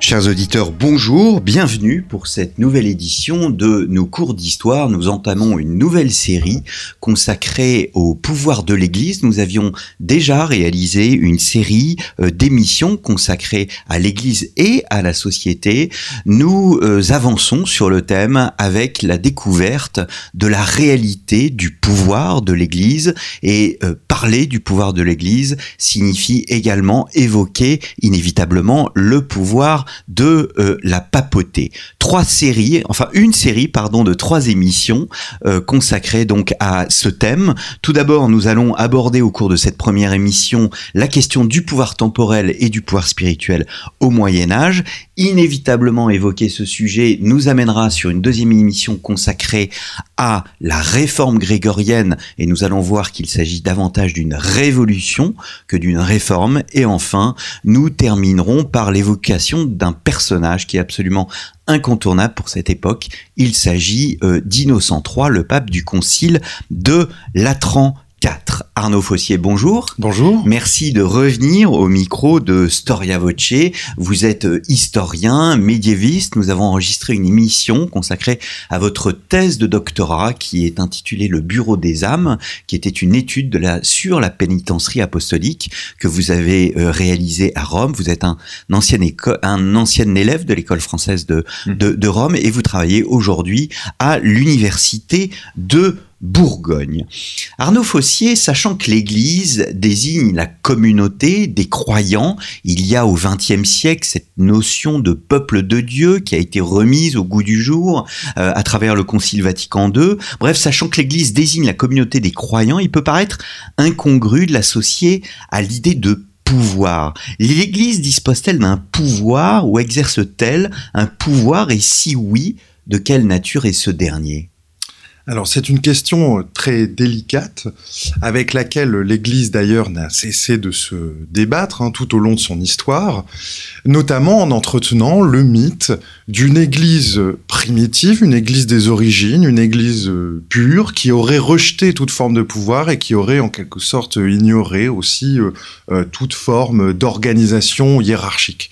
Chers auditeurs, bonjour, bienvenue pour cette nouvelle édition de nos cours d'histoire. Nous entamons une nouvelle série consacrée au pouvoir de l'Église. Nous avions déjà réalisé une série euh, d'émissions consacrées à l'Église et à la société. Nous euh, avançons sur le thème avec la découverte de la réalité du pouvoir de l'Église et euh, parler du pouvoir de l'Église signifie également évoquer inévitablement le pouvoir de euh, la papauté. Trois séries, enfin une série, pardon, de trois émissions euh, consacrées donc à ce thème. Tout d'abord, nous allons aborder au cours de cette première émission la question du pouvoir temporel et du pouvoir spirituel au Moyen Âge. Inévitablement évoquer ce sujet nous amènera sur une deuxième émission consacrée à la réforme grégorienne et nous allons voir qu'il s'agit davantage d'une révolution que d'une réforme. Et enfin, nous terminerons par l'évocation d'un personnage qui est absolument incontournable pour cette époque. Il s'agit euh, d'Innocent III, le pape du concile de Latran 4. Arnaud Fossier, bonjour. Bonjour. Merci de revenir au micro de Storia Voce. Vous êtes euh, historien, médiéviste. Nous avons enregistré une émission consacrée à votre thèse de doctorat qui est intitulée Le Bureau des âmes, qui était une étude de la, sur la pénitencerie apostolique que vous avez euh, réalisée à Rome. Vous êtes un ancien, un ancien élève de l'école française de, mmh. de, de Rome et vous travaillez aujourd'hui à l'université de Bourgogne. Arnaud Fossier, sachant que l'Église désigne la communauté des croyants, il y a au XXe siècle cette notion de peuple de Dieu qui a été remise au goût du jour euh, à travers le Concile Vatican II. Bref, sachant que l'Église désigne la communauté des croyants, il peut paraître incongru de l'associer à l'idée de pouvoir. L'Église dispose-t-elle d'un pouvoir ou exerce-t-elle un pouvoir? Et si oui, de quelle nature est ce dernier? Alors c'est une question très délicate avec laquelle l'Église d'ailleurs n'a cessé de se débattre hein, tout au long de son histoire, notamment en entretenant le mythe d'une Église primitive, une Église des origines, une Église pure qui aurait rejeté toute forme de pouvoir et qui aurait en quelque sorte ignoré aussi euh, euh, toute forme d'organisation hiérarchique.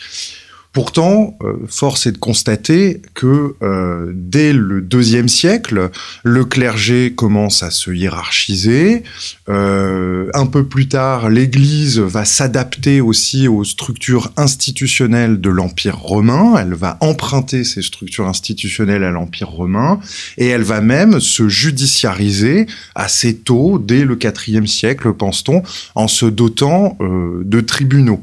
Pourtant, euh, force est de constater que euh, dès le deuxième siècle, le clergé commence à se hiérarchiser. Euh, un peu plus tard, l'Église va s'adapter aussi aux structures institutionnelles de l'Empire romain. Elle va emprunter ces structures institutionnelles à l'Empire romain et elle va même se judiciariser assez tôt, dès le IVe siècle, pense-t-on, en se dotant de tribunaux.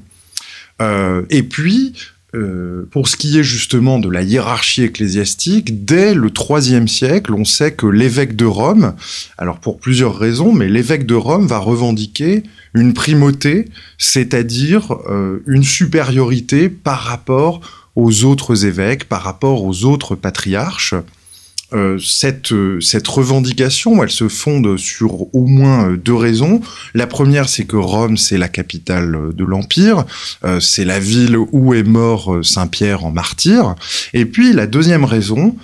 et puis, euh, pour ce qui est justement de la hiérarchie ecclésiastique, dès le IIIe siècle, on sait que l'évêque de Rome, alors pour plusieurs raisons, mais l'évêque de Rome va revendiquer une primauté, c'est-à-dire euh, une supériorité par rapport aux autres évêques, par rapport aux autres patriarches. Euh, cette, euh, cette revendication, elle se fonde sur au moins euh, deux raisons. La première, c'est que Rome, c'est la capitale de l'Empire, c'est la ville où est mort Saint Pierre en martyr. Et puis la deuxième raison,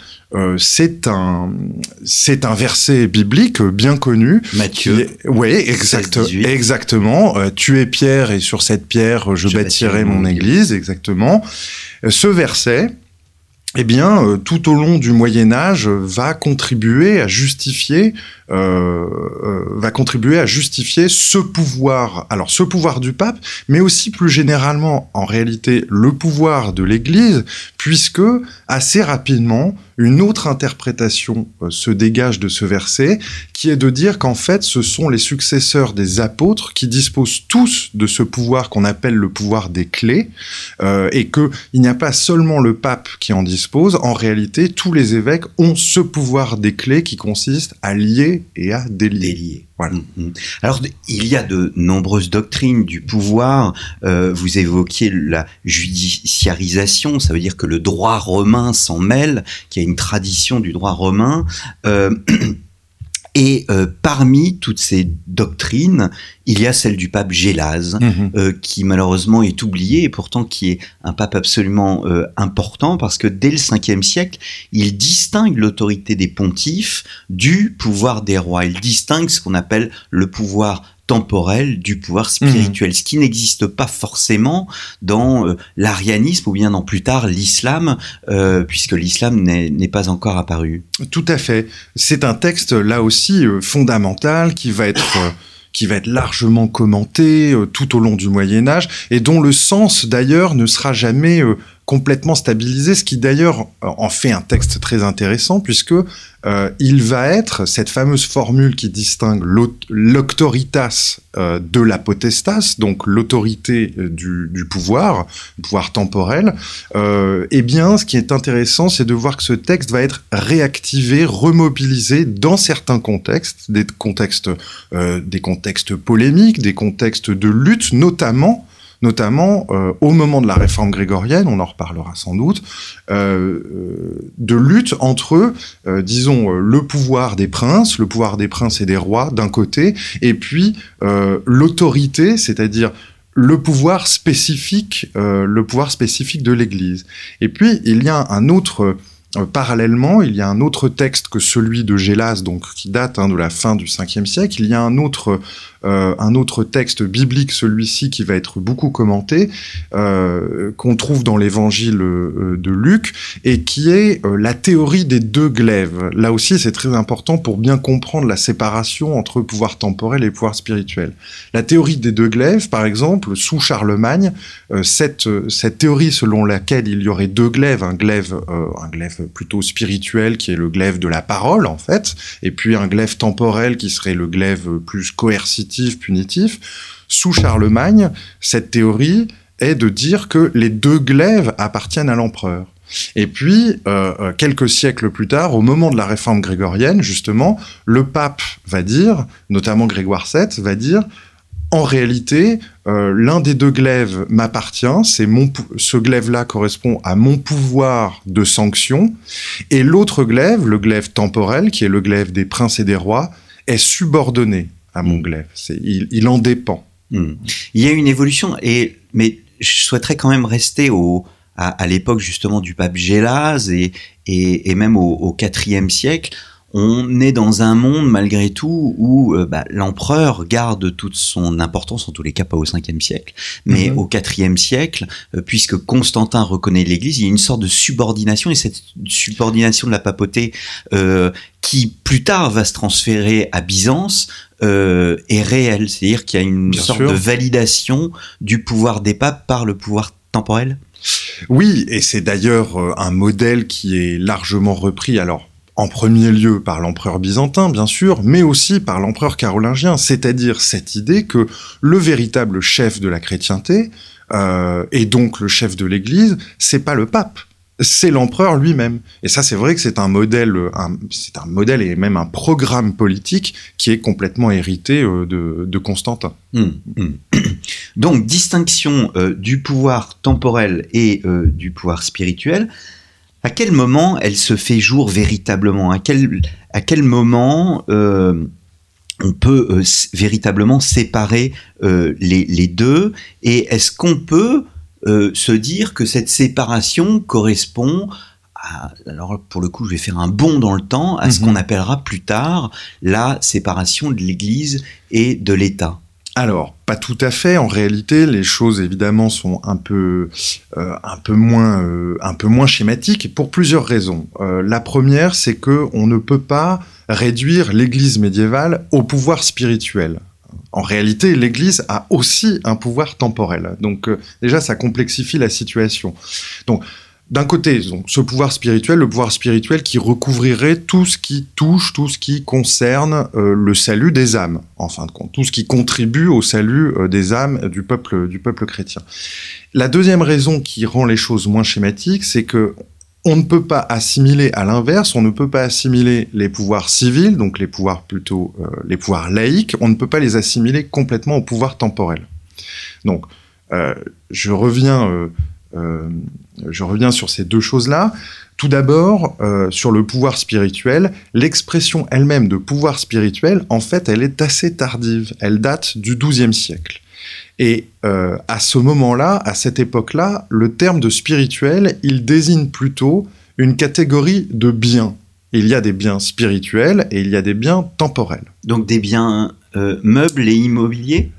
c'est un c'est un verset biblique bien connu. Matthieu. Oui, exact, exactement. tu es Pierre et sur cette pierre je, bâtirai mon église. Exactement. Ce verset eh bien, euh, tout au long du Moyen Âge, va contribuer à justifier, euh, euh, va contribuer à justifier ce pouvoir. Alors, ce pouvoir du pape, mais aussi plus généralement, en réalité, le pouvoir de l'Église, puisque assez rapidement, une autre interprétation se dégage de ce verset, qui est de dire qu'en fait, ce sont les successeurs des apôtres qui disposent tous de ce pouvoir qu'on appelle le pouvoir des clés, et que il n'y a pas seulement le pape qui en dispose, en réalité, tous les évêques ont ce pouvoir des clés qui consiste à lier et à délier. Mm, mm. Alors, il y a de nombreuses doctrines du pouvoir. Euh, vous évoquiez la judiciarisation, ça veut dire que le droit romain s'en mêle, qu'il y a une tradition du droit romain. Euh, Et euh, parmi toutes ces doctrines, il y a celle du pape Gélase, Mhm. euh, qui malheureusement est oublié et pourtant qui est un pape absolument euh, important parce que dès le 5e siècle, il distingue l'autorité des pontifes du pouvoir des rois. Il distingue ce qu'on appelle le pouvoir temporel du pouvoir spirituel, ce qui n'existe pas forcément dans euh, l'arianisme ou bien dans plus tard l'islam, euh, puisque l'islam n'est n'est pas encore apparu. Tout à fait. C'est un texte là aussi euh, fondamental qui va être euh, qui va être largement commenté euh, tout au long du Moyen Âge et dont le sens d'ailleurs ne sera jamais euh, complètement stabilisé, ce qui d'ailleurs euh, en fait un texte très intéressant puisque euh, il va être cette fameuse formule qui distingue l'aut- l'auctoritas euh, de la potestas, donc l'autorité du, pouvoir, le pouvoir temporel, euh, eh bien, ce qui est intéressant, c'est de voir que ce texte va être réactivé, remobilisé dans certains contextes, des contextes, des contextes polémiques, des contextes de lutte, notamment notamment euh, au moment de la réforme grégorienne, on en reparlera sans doute, euh, euh, de lutte entre, disons, le pouvoir des princes, le pouvoir des princes et des rois d'un côté, et puis l'autorité, c'est-à-dire le pouvoir spécifique, le pouvoir spécifique de l'Église. Et puis il y a un autre parallèlement, il y a un autre texte que celui de Gélas, donc qui date hein, de la fin du 5e siècle. Il y a un autre, euh, un autre texte biblique, celui-ci qui va être beaucoup commenté, euh, qu'on trouve dans l'Évangile euh, de Luc, et qui est la théorie des deux glaives. Là aussi, c'est très important pour bien comprendre la séparation entre pouvoir temporel et pouvoir spirituel. La théorie des deux glaives, par exemple, sous Charlemagne, cette, théorie selon laquelle il y aurait deux glaives, un glaive, un glaive plutôt spirituel qui est le glaive de la parole en fait, et puis un glaive temporel qui serait le glaive plus coercitif, punitif. Sous Charlemagne, cette théorie est de dire que les deux glaives appartiennent à l'empereur. Et puis, euh, euh, quelques siècles plus tard, au moment de la réforme grégorienne, justement, le pape va dire, notamment Grégoire VII, va dire en réalité, euh, l'un des deux glaives m'appartient, c'est mon ce glaive-là correspond à mon pouvoir de sanction, et l'autre glaive, le glaive temporel, qui est le glaive des princes et des rois, est subordonné à mon glaive. C'est, il, il en dépend. Hmm. Il y a une évolution, et, mais je souhaiterais quand même rester au, à, à l'époque justement du pape Gélase et, et, et même au, IVe siècle. On est dans un monde malgré tout où euh, bah, l'empereur garde toute son importance, en tous les cas pas au 5e siècle, mais Mhm. au IVe siècle, euh, puisque Constantin reconnaît l'Église, il y a une sorte de subordination, et cette subordination de la papauté euh, qui plus tard va se transférer à Byzance euh, est réelle, c'est-à-dire qu'il y a une Bien sorte sûr. de validation du pouvoir des papes par le pouvoir temporel? Oui, et c'est d'ailleurs euh, un modèle qui est largement repris, alors en premier lieu par l'empereur byzantin, bien sûr, mais aussi par l'empereur carolingien, c'est-à-dire cette idée que le véritable chef de la chrétienté, euh, et donc le chef de l'Église, c'est pas le pape, c'est l'empereur lui-même. Et ça, c'est vrai que c'est un modèle, c'est un modèle et même un programme politique qui est complètement hérité euh, de, Constantin. Hum, hum. Donc, distinction euh, du pouvoir temporel et euh, du pouvoir spirituel. À quel moment elle se fait jour véritablement? À quel, moment on peut véritablement séparer les deux? Et est-ce qu'on peut euh, se dire que cette séparation correspond à, alors pour le coup je vais faire un bond dans le temps, à ce Mhm. qu'on appellera plus tard la séparation de l'Église et de l'État Alors, pas tout à fait. En réalité, les choses évidemment sont un peu, euh, un peu moins, euh, un peu moins schématiques pour plusieurs raisons. Euh, la première, c'est que on ne peut pas réduire l'Église médiévale au pouvoir spirituel. En réalité, l'Église a aussi un pouvoir temporel. Donc euh, déjà, ça complexifie la situation. Donc d'un côté, ce pouvoir spirituel, le pouvoir spirituel qui recouvrirait tout ce qui touche, tout ce qui concerne euh, le salut des âmes, en fin de compte, tout ce qui contribue au salut euh, des âmes du peuple, du peuple chrétien. La deuxième raison qui rend les choses moins schématiques, c'est que on ne peut pas assimiler à l'inverse, on ne peut pas assimiler les pouvoirs civils, donc les pouvoirs plutôt euh, les pouvoirs laïques, on ne peut pas les assimiler complètement au pouvoir temporel. Donc, euh, je reviens euh, je reviens sur ces deux choses-là. Tout d'abord, sur le pouvoir spirituel, l'expression elle-même de pouvoir spirituel, en fait, elle est assez tardive. Elle date du XIIe siècle. Et à ce moment-là, à cette époque-là, le terme de spirituel, il désigne plutôt une catégorie de biens. Il y a des biens spirituels et il y a des biens temporels. Donc des biens euh, meubles et immobiliers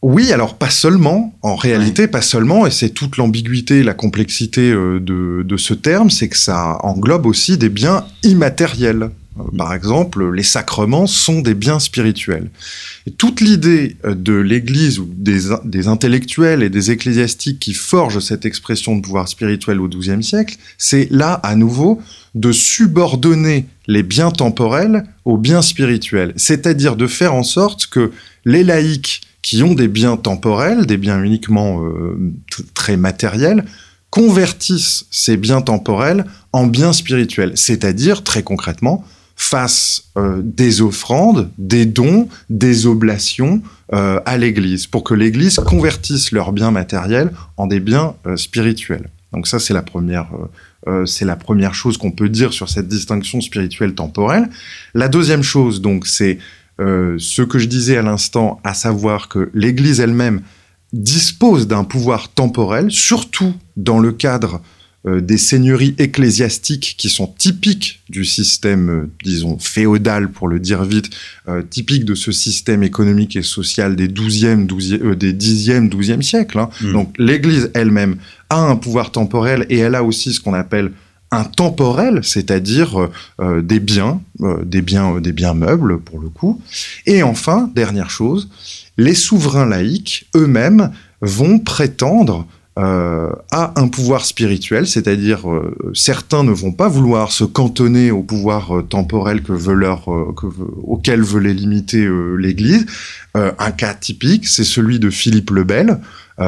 oui, alors pas seulement, en réalité pas seulement, et c'est toute l'ambiguïté, la complexité euh, de, de, ce terme, c'est que ça englobe aussi des biens immatériels. Par exemple, les sacrements sont des biens spirituels. Et toute l'idée euh, de l'Église ou des, intellectuels et des ecclésiastiques qui forgent cette expression de pouvoir spirituel au XIIe siècle, c'est là à nouveau de subordonner les biens temporels aux biens spirituels, c'est-à-dire de faire en sorte que les laïcs qui ont des biens temporels, des biens uniquement euh, très matériels, convertissent ces biens temporels en biens spirituels, c'est-à-dire très concrètement fassent euh, des offrandes, des dons, des oblations euh, à l'Église, pour que l'Église convertisse leurs biens matériels en des biens euh, spirituels. Donc ça, c'est la première, c'est la première chose qu'on peut dire sur cette distinction spirituelle temporelle. La deuxième chose, donc, c'est ce que je disais à l'instant, à savoir que l'Église elle-même dispose d'un pouvoir temporel, surtout dans le cadre des seigneuries ecclésiastiques qui sont typiques du système, euh, disons, féodal, pour le dire vite, euh, typique de ce système économique et social des 12e, 12e, des 10e, 12e siècles. Hein. Hmm. Donc l'Église elle-même a un pouvoir temporel et elle a aussi ce qu'on appelle un temporel, c'est-à-dire des biens, des biens, des biens meubles pour le coup. Et enfin, dernière chose, les souverains laïcs eux-mêmes vont prétendre euh, a un pouvoir spirituel, c'est-à-dire euh, certains ne vont pas vouloir se cantonner au pouvoir euh, temporel que veut leur, que auquel veut les limiter l'Église. un cas typique, c'est celui de Philippe le Bel,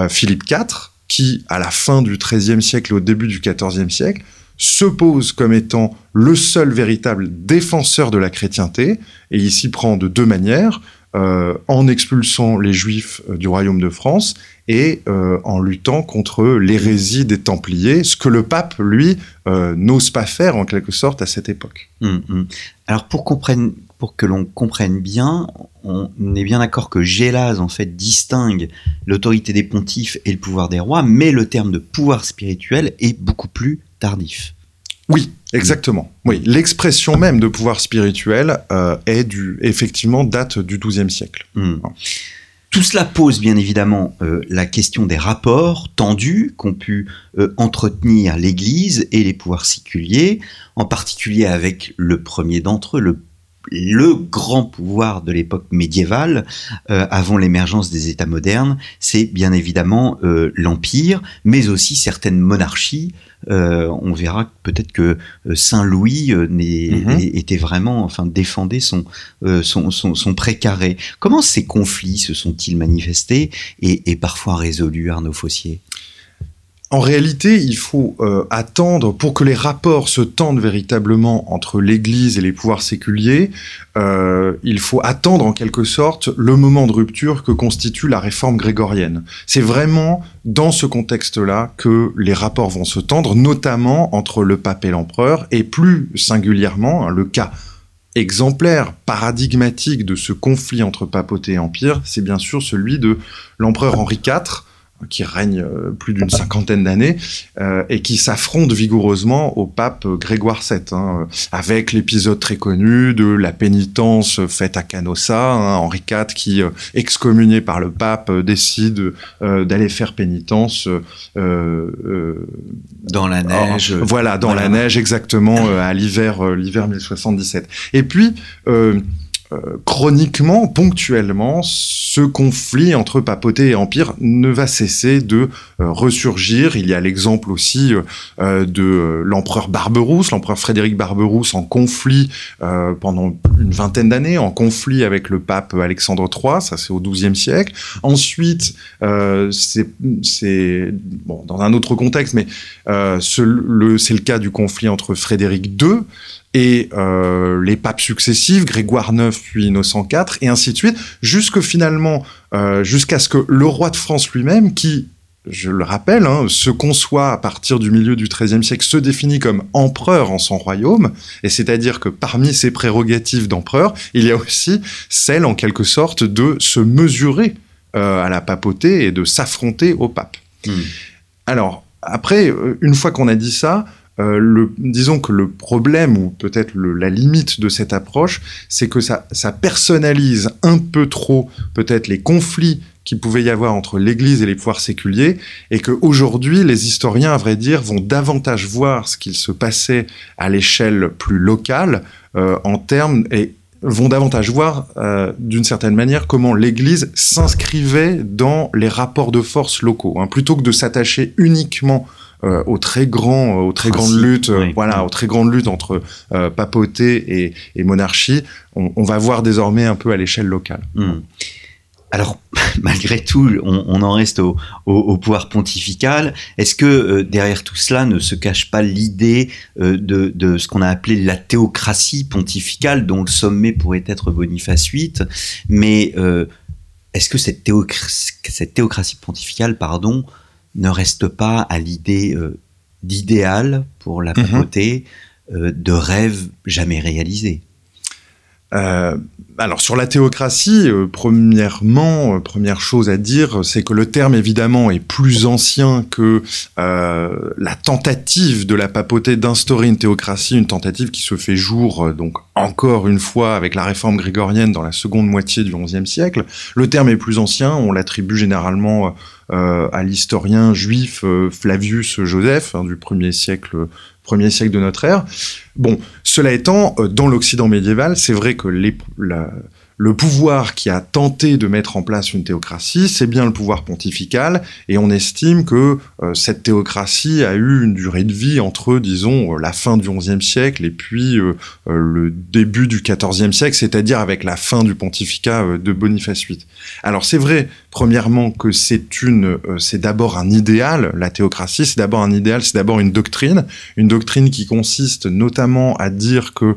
Philippe IV, qui, à la fin du XIIIe siècle au début du XIVe siècle, se pose comme étant le seul véritable défenseur de la chrétienté, et il s'y prend de deux manières. Euh, en expulsant les juifs euh, du royaume de France et euh, en luttant contre l'hérésie des Templiers, ce que le pape, lui, n'ose pas faire en quelque sorte à cette époque. Hum, hum. Alors pour, pour que l'on comprenne bien, on est bien d'accord que Gélase en fait distingue l'autorité des pontifes et le pouvoir des rois, mais le terme de pouvoir spirituel est beaucoup plus tardif. Oui, exactement. Oui, l'expression même de pouvoir spirituel euh, est du, effectivement date du XIIe siècle. Hmm. Tout cela pose bien évidemment euh, la question des rapports tendus qu'ont pu euh, entretenir l'Église et les pouvoirs séculiers, en particulier avec le premier d'entre eux, le le grand pouvoir de l'époque médiévale, euh, avant l'émergence des États modernes, c'est bien évidemment euh, l'Empire, mais aussi certaines monarchies. Euh, on verra peut-être que Saint Louis mhm. était vraiment, enfin, défendait son, son, son, précaré. Comment ces conflits se sont-ils manifestés et, et parfois résolus, Arnaud Fossier? En réalité, il faut euh, attendre pour que les rapports se tendent véritablement entre l'Église et les pouvoirs séculiers. Euh, il faut attendre en quelque sorte le moment de rupture que constitue la réforme grégorienne. C'est vraiment dans ce contexte-là que les rapports vont se tendre, notamment entre le pape et l'empereur, et plus singulièrement hein, le cas exemplaire, paradigmatique de ce conflit entre papauté et empire, c'est bien sûr celui de l'empereur Henri IV, qui règne euh, plus d'une cinquantaine d'années euh, et qui s'affronte vigoureusement au pape Grégoire VII, hein, avec l'épisode très connu de la pénitence faite à Canossa, hein, Henri IV qui, euh, excommunié par le pape, décide d'aller faire pénitence dans la neige. voilà, dans la neige exactement à l'hiver l'hiver 1077. Et puis euh, chroniquement, ponctuellement, ce conflit entre papauté et empire ne va cesser de euh, ressurgir. Il y a l'exemple aussi euh, de l'empereur Barberousse, l'empereur Frédéric Barberousse en conflit pendant une vingtaine d'années, en conflit avec le pape Alexandre III, ça c'est au XIIe siècle. Ensuite, c'est bon, dans un autre contexte, mais c'est le cas du conflit entre Frédéric II et euh, les papes successifs, Grégoire IX puis Innocent IV, et ainsi de suite, jusque finalement, euh, jusqu'à ce que le roi de France lui-même, qui je le rappelle, hein, se conçoit à partir du milieu du XIIIe siècle, se définit comme empereur en son royaume, et c'est-à-dire que parmi ses prérogatives d'empereur, il y a aussi celle, en quelque sorte, de se mesurer euh, à la papauté et de s'affronter au pape. Hmm. Alors, après, une fois qu'on a dit ça, euh, disons que le problème, ou peut-être la limite de cette approche, c'est que ça, ça personnalise un peu trop peut-être les conflits qu'il pouvait y avoir entre l'Église et les pouvoirs séculiers, et qu'aujourd'hui, les historiens, à vrai dire, vont davantage voir ce qu'il se passait à l'échelle plus locale, euh, en termes, et vont davantage voir, euh, d'une certaine manière, comment l'Église s'inscrivait dans les rapports de force locaux, hein, plutôt que de s'attacher uniquement euh, aux très grands, aux très Principe, grandes luttes, euh, oui. voilà, aux très grandes luttes entre euh, papauté et, et monarchie. On, on va voir désormais un peu à l'échelle locale. Hmm. Alors, malgré tout, on, on en reste au, au- au pouvoir pontifical. Est-ce que euh, derrière tout cela ne se cache pas l'idée euh, de, de ce qu'on a appelé la théocratie pontificale, dont le sommet pourrait être Boniface VIII Mais euh, est-ce que cette, théocratie, cette théocratie pontificale, pardon, ne reste pas à l'idée euh, d'idéal pour la Mhm. papauté, euh, de rêve jamais réalisé Euh, alors sur la théocratie, euh, premièrement, euh, première chose à dire, c'est que le terme évidemment est plus ancien que euh, la tentative de la papauté d'instaurer une théocratie, une tentative qui se fait jour donc encore une fois avec la réforme grégorienne dans la seconde moitié du XIe siècle. Le terme est plus ancien, on l'attribue généralement à l'historien juif Flavius Joseph hein, du premier siècle, premier siècle de notre ère. Bon, cela étant, dans l'Occident médiéval, c'est vrai que les- la- le pouvoir qui a tenté de mettre en place une théocratie, c'est bien le pouvoir pontifical, et on estime que euh, cette théocratie a eu une durée de vie entre, disons, euh, la fin du XIe siècle et puis euh, euh, le début du XIVe siècle, c'est-à-dire avec la fin du pontificat euh, de Boniface VIII. Alors c'est vrai, premièrement, que c'est une, euh, c'est d'abord un idéal, la théocratie, c'est d'abord un idéal, c'est d'abord une doctrine, une doctrine qui consiste notamment à dire que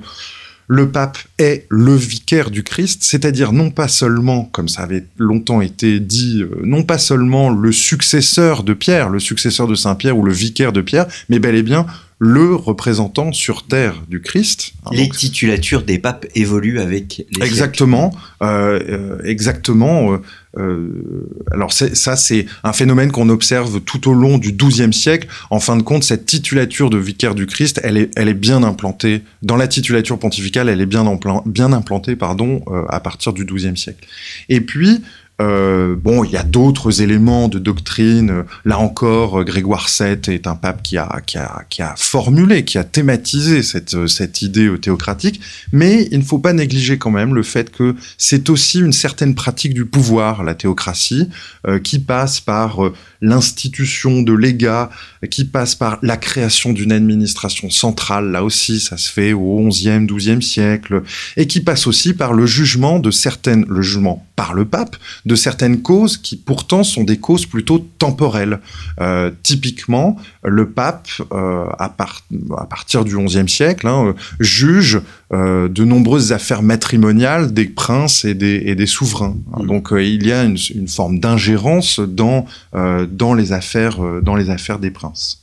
le pape est le vicaire du Christ, c'est-à-dire non pas seulement, comme ça avait longtemps été dit, euh, non pas seulement le successeur de Pierre, le successeur de Saint Pierre ou le vicaire de Pierre, mais bel et bien le représentant sur terre du Christ. Hein, Les donc, titulatures des papes évoluent avec les Exactement, euh, euh, exactement. euh, alors ça, c'est un phénomène qu'on observe tout au long du XIIe siècle. En fin de compte, cette titulature de vicaire du Christ, elle est, elle est bien implantée dans la titulature pontificale. Elle est bien, implantée, pardon, euh, à partir du XIIe siècle. Et puis. Euh, bon, il y a d'autres éléments de doctrine. Là encore, Grégoire VII est un pape qui a, qui a, qui a formulé, qui a thématisé cette, cette idée théocratique. Mais il ne faut pas négliger quand même le fait que c'est aussi une certaine pratique du pouvoir, la théocratie, euh, qui passe par euh, l'institution de légats, qui passe par la création d'une administration centrale, là aussi ça se fait au XIe, XIIe siècle, et qui passe aussi par le jugement de certaines, le jugement par le pape, de certaines causes qui pourtant sont des causes plutôt temporelles. Euh, typiquement, le pape, euh, à, par- à partir du XIe siècle, hein, juge euh, de nombreuses affaires matrimoniales des princes et des, et des souverains. Mm. Donc il y a une, une forme d'ingérence dans, dans, les affaires, dans les affaires des princes.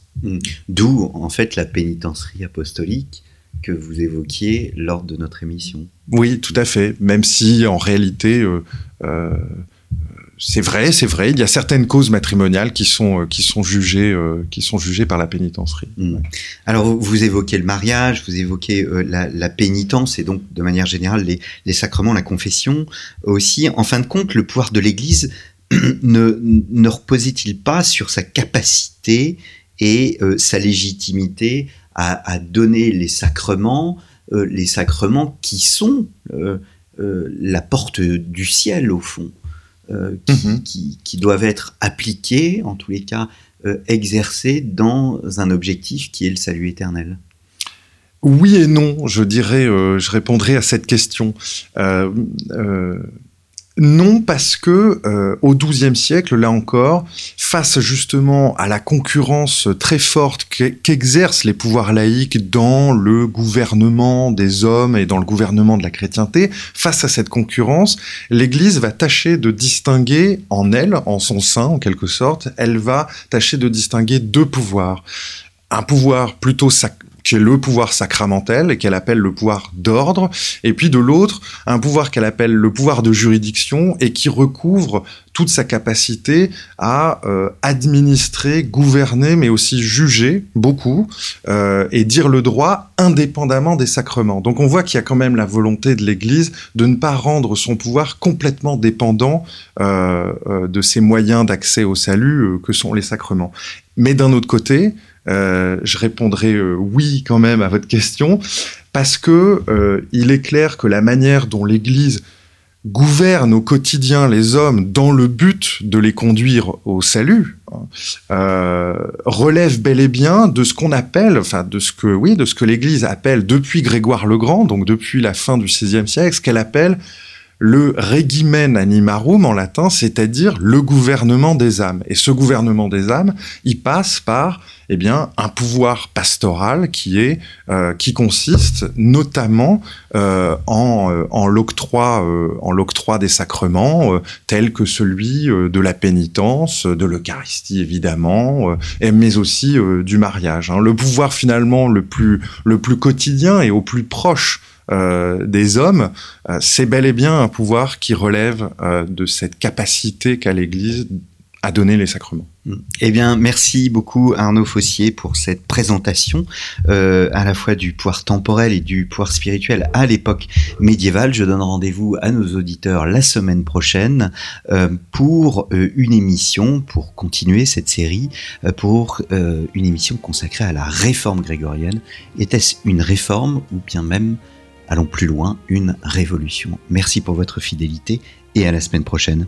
D'où, en fait, la pénitencerie apostolique que vous évoquiez lors de notre émission. Oui, tout à fait. Même si en réalité, euh, euh, c'est vrai, c'est vrai, il y a certaines causes matrimoniales qui sont, euh, qui sont, jugées, euh, qui sont jugées par la pénitencerie. Mm. Alors, vous- évoquez le mariage, vous évoquez la, la pénitence et donc, de manière générale, les, les sacrements, la confession aussi. En fin de compte, le pouvoir de l'Église ne, ne reposait-il pas sur sa capacité et euh, sa légitimité à, à donner les sacrements, euh, les sacrements qui sont euh, euh, la porte du ciel au fond, qui, Mhm. qui- qui doivent être appliqués, en tous les cas, exercés dans un objectif qui est le salut éternel. Oui et non, je dirais, je répondrai à cette question. Non, parce que euh, au XIIe siècle, là encore, face justement à la concurrence très forte qu'exercent les pouvoirs laïques dans le gouvernement des hommes et dans le gouvernement de la chrétienté, face à cette concurrence, l'Église va tâcher de distinguer en elle, en son sein en quelque sorte, elle va tâcher de distinguer deux pouvoirs. Un pouvoir plutôt qui est le pouvoir sacramentel et qu'elle appelle le pouvoir d'ordre, et puis de l'autre, un pouvoir qu'elle appelle le pouvoir de juridiction et qui recouvre toute sa capacité à euh, administrer, gouverner, mais aussi juger beaucoup euh, et dire le droit indépendamment des sacrements. Donc on voit qu'il y a quand même la volonté de l'Église de ne pas rendre son pouvoir complètement dépendant euh, de ses moyens d'accès au salut que sont les sacrements. Mais d'un autre côté, euh, je répondrai euh, oui quand même à votre question, parce que euh, il est clair que la manière dont l'Église gouverne au quotidien les hommes dans le but de les conduire au salut hein, relève bel et bien de ce qu'on appelle, enfin de ce que oui, de ce que l'Église appelle depuis Grégoire le Grand, donc depuis la fin du XVIe siècle, ce qu'elle appelle le regimen animarum en latin, c'est-à-dire le gouvernement des âmes. Et ce gouvernement des âmes, il passe par eh bien un pouvoir pastoral qui est euh, qui consiste notamment euh, en, euh, en l'octroi l'octroi des sacrements tels que celui de la pénitence, de l'Eucharistie évidemment, mais aussi du mariage. Hein. Le pouvoir finalement le plus le plus quotidien et au plus proche euh, des hommes, euh, c'est bel et bien un pouvoir qui relève euh, de cette capacité qu'a l'Église à donner les sacrements. Mm. Eh bien, merci beaucoup Arnaud Fossier pour cette présentation à la fois du pouvoir temporel et du pouvoir spirituel à l'époque médiévale. Je donne rendez-vous à nos auditeurs la semaine prochaine pour une émission, pour continuer cette série, pour une émission consacrée à la réforme grégorienne. Était-ce une réforme ou bien même allons plus loin, une révolution. Merci pour votre fidélité et à la semaine prochaine.